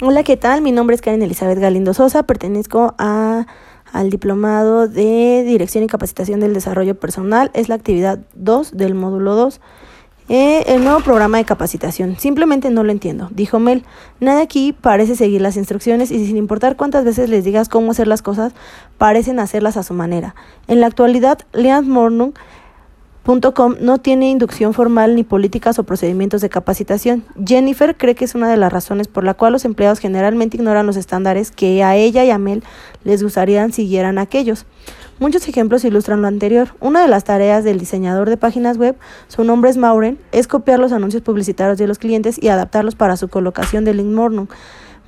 Hola, ¿qué tal? Mi nombre es Karen Elizabeth Galindo Sosa, pertenezco a, al Diplomado de Dirección y Capacitación del Desarrollo Personal. Es la actividad 2 del módulo 2. Eh, el nuevo programa de capacitación. Simplemente no lo entiendo, dijo Mel. Nadie aquí parece seguir las instrucciones y sin importar cuántas veces les digas cómo hacer las cosas, parecen hacerlas a su manera. En la actualidad, Leanne Mornung Com no tiene inducción formal ni políticas o procedimientos de capacitación. Jennifer cree que es una de las razones por la cual los empleados generalmente ignoran los estándares que a ella y a Mel les gustaría siguieran aquellos. Muchos ejemplos ilustran lo anterior. Una de las tareas del diseñador de páginas web, su nombre es Mauren, es copiar los anuncios publicitarios de los clientes y adaptarlos para su colocación de link morning.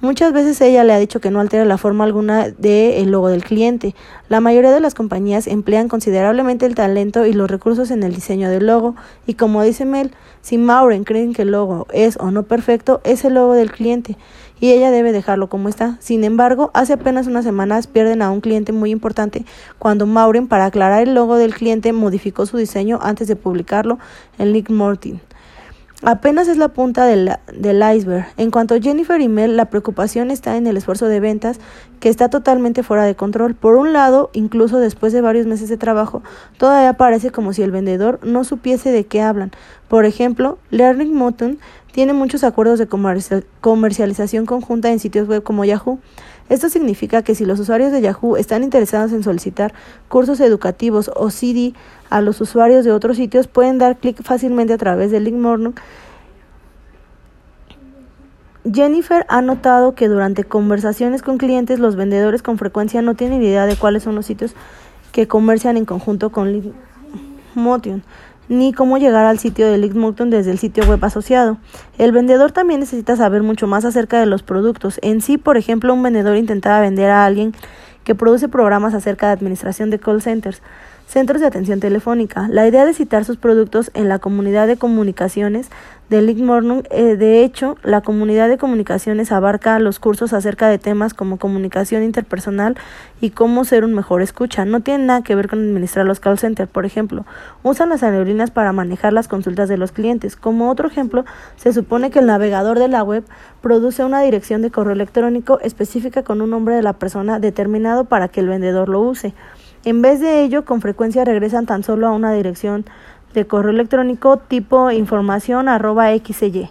Muchas veces ella le ha dicho que no altera la forma alguna del logo del cliente. La mayoría de las compañías emplean considerablemente el talento y los recursos en el diseño del logo, y como dice Mel, si Maureen creen que el logo es o no perfecto, es el logo del cliente, y ella debe dejarlo como está. Sin embargo, hace apenas unas semanas pierden a un cliente muy importante cuando Maureen, para aclarar el logo del cliente, modificó su diseño antes de publicarlo en Nick Mortin. Apenas es la punta del, iceberg. En cuanto a Jennifer y Mel, la preocupación está en el esfuerzo de ventas, que está totalmente fuera de control. Por un lado, incluso después de varios meses de trabajo, todavía parece como si el vendedor no supiese de qué hablan. Por ejemplo, Learning Moton tiene muchos acuerdos de comercialización conjunta en sitios web como Yahoo. Esto significa que si los usuarios de Yahoo están interesados en solicitar cursos educativos o CD a los usuarios de otros sitios, pueden dar clic fácilmente a través del link Morning. Jennifer ha notado que durante conversaciones con clientes los vendedores con frecuencia no tienen idea de cuáles son los sitios que comercian en conjunto con Link Motion ni cómo llegar al sitio de Motion desde el sitio web asociado. El vendedor también necesita saber mucho más acerca de los productos. En sí, por ejemplo, un vendedor intentaba vender a alguien que produce programas acerca de administración de call centers, centros de atención telefónica. La idea de citar sus productos en la comunidad de comunicaciones de Link eh, de hecho, la comunidad de comunicaciones abarca los cursos acerca de temas como comunicación interpersonal y cómo ser un mejor escucha. No tiene nada que ver con administrar los call centers, por ejemplo. Usan las aerolíneas para manejar las consultas de los clientes. Como otro ejemplo, se supone que el navegador de la web produce una dirección de correo electrónico específica con un nombre de la persona determinado para que el vendedor lo use. En vez de ello, con frecuencia regresan tan solo a una dirección de correo electrónico tipo información arroba xy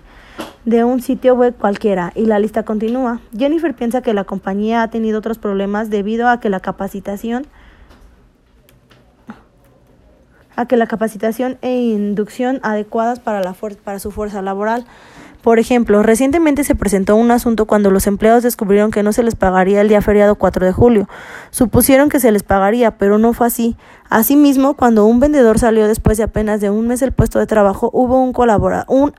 de un sitio web cualquiera y la lista continúa. Jennifer piensa que la compañía ha tenido otros problemas debido a que la capacitación a que la capacitación e inducción adecuadas para, la para su fuerza laboral por ejemplo, recientemente se presentó un asunto cuando los empleados descubrieron que no se les pagaría el día feriado 4 de julio. Supusieron que se les pagaría, pero no fue así. Asimismo, cuando un vendedor salió después de apenas de un mes del puesto de trabajo, hubo un, un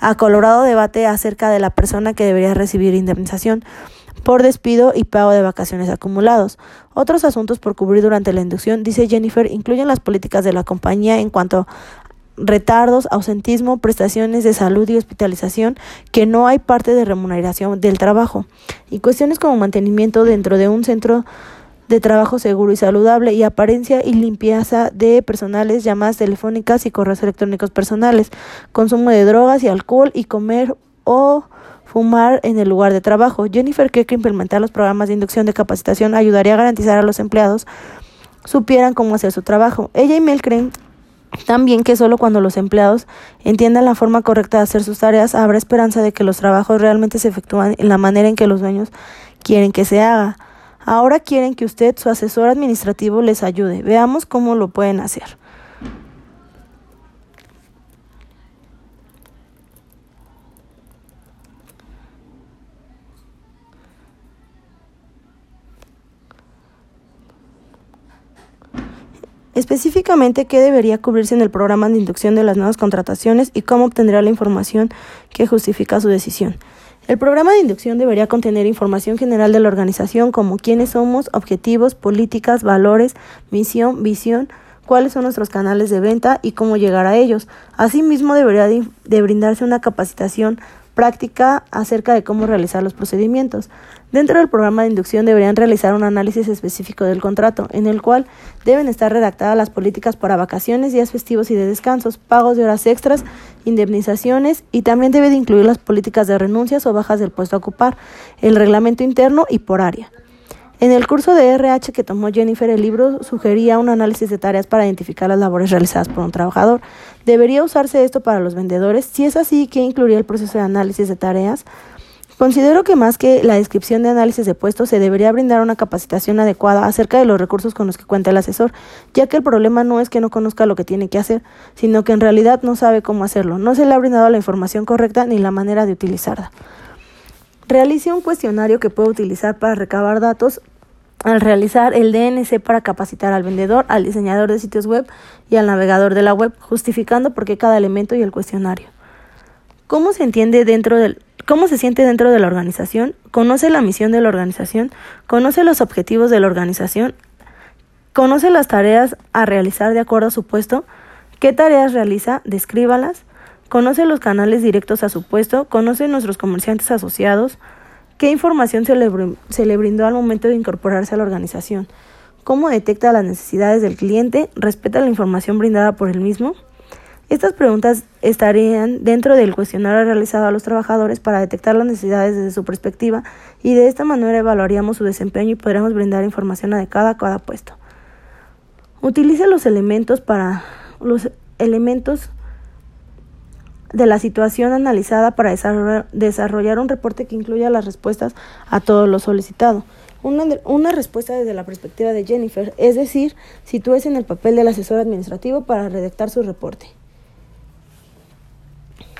acolorado debate acerca de la persona que debería recibir indemnización por despido y pago de vacaciones acumulados. Otros asuntos por cubrir durante la inducción, dice Jennifer, incluyen las políticas de la compañía en cuanto retardos, ausentismo, prestaciones de salud y hospitalización, que no hay parte de remuneración del trabajo, y cuestiones como mantenimiento dentro de un centro de trabajo seguro y saludable y apariencia y limpieza de personales, llamadas telefónicas y correos electrónicos personales, consumo de drogas y alcohol y comer o fumar en el lugar de trabajo. Jennifer cree que implementar los programas de inducción de capacitación ayudaría a garantizar a los empleados supieran cómo hacer su trabajo. Ella y Mel creen también que solo cuando los empleados entiendan la forma correcta de hacer sus tareas habrá esperanza de que los trabajos realmente se efectúen en la manera en que los dueños quieren que se haga. Ahora quieren que usted, su asesor administrativo, les ayude. Veamos cómo lo pueden hacer. Específicamente, qué debería cubrirse en el programa de inducción de las nuevas contrataciones y cómo obtendrá la información que justifica su decisión. El programa de inducción debería contener información general de la organización como quiénes somos, objetivos, políticas, valores, misión, visión, cuáles son nuestros canales de venta y cómo llegar a ellos. Asimismo, debería de, brindarse una capacitación práctica acerca de cómo realizar los procedimientos. Dentro del programa de inducción deberían realizar un análisis específico del contrato, en el cual deben estar redactadas las políticas para vacaciones, días festivos y de descansos, pagos de horas extras, indemnizaciones y también debe de incluir las políticas de renuncias o bajas del puesto a ocupar, el reglamento interno y por área. En el curso de RH que tomó Jennifer, el libro sugería un análisis de tareas para identificar las labores realizadas por un trabajador. ¿Debería usarse esto para los vendedores? Si es así, ¿qué incluiría el proceso de análisis de tareas? Considero que más que la descripción de análisis de puestos, se debería brindar una capacitación adecuada acerca de los recursos con los que cuenta el asesor, ya que el problema no es que no conozca lo que tiene que hacer, sino que en realidad no sabe cómo hacerlo, no se le ha brindado la información correcta ni la manera de utilizarla. Realice un cuestionario que puede utilizar para recabar datos al realizar el DNC para capacitar al vendedor, al diseñador de sitios web y al navegador de la web, justificando por qué cada elemento y el cuestionario. ¿Cómo se entiende dentro del cómo se siente dentro de la organización? ¿Conoce la misión de la organización? ¿Conoce los objetivos de la organización? ¿Conoce las tareas a realizar de acuerdo a su puesto? ¿Qué tareas realiza? Descríbalas. ¿Conoce los canales directos a su puesto? ¿Conoce nuestros comerciantes asociados? ¿Qué información se le, brindó al momento de incorporarse a la organización? ¿Cómo detecta las necesidades del cliente? ¿Respeta la información brindada por el mismo? Estas preguntas estarían dentro del cuestionario realizado a los trabajadores para detectar las necesidades desde su perspectiva y de esta manera evaluaríamos su desempeño y podríamos brindar información adecuada a cada puesto. Utilice los elementos para los elementos de la situación analizada para desarrollar un reporte que incluya las respuestas a todo lo solicitado. Una, una, respuesta desde la perspectiva de Jennifer, es decir, sitúese en el papel del asesor administrativo para redactar su reporte.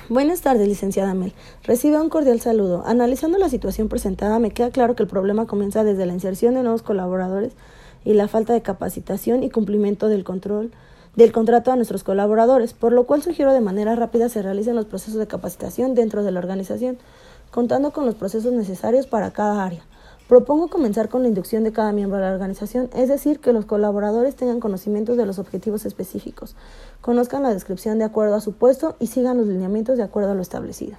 Buenas tardes, licenciada Mel. Recibe un cordial saludo. Analizando la situación presentada, me queda claro que el problema comienza desde la inserción de nuevos colaboradores y la falta de capacitación y cumplimiento del control del contrato a nuestros colaboradores, por lo cual sugiero de manera rápida se realicen los procesos de capacitación dentro de la organización, contando con los procesos necesarios para cada área. Propongo comenzar con la inducción de cada miembro de la organización, es decir, que los colaboradores tengan conocimientos de los objetivos específicos, conozcan la descripción de acuerdo a su puesto y sigan los lineamientos de acuerdo a lo establecido.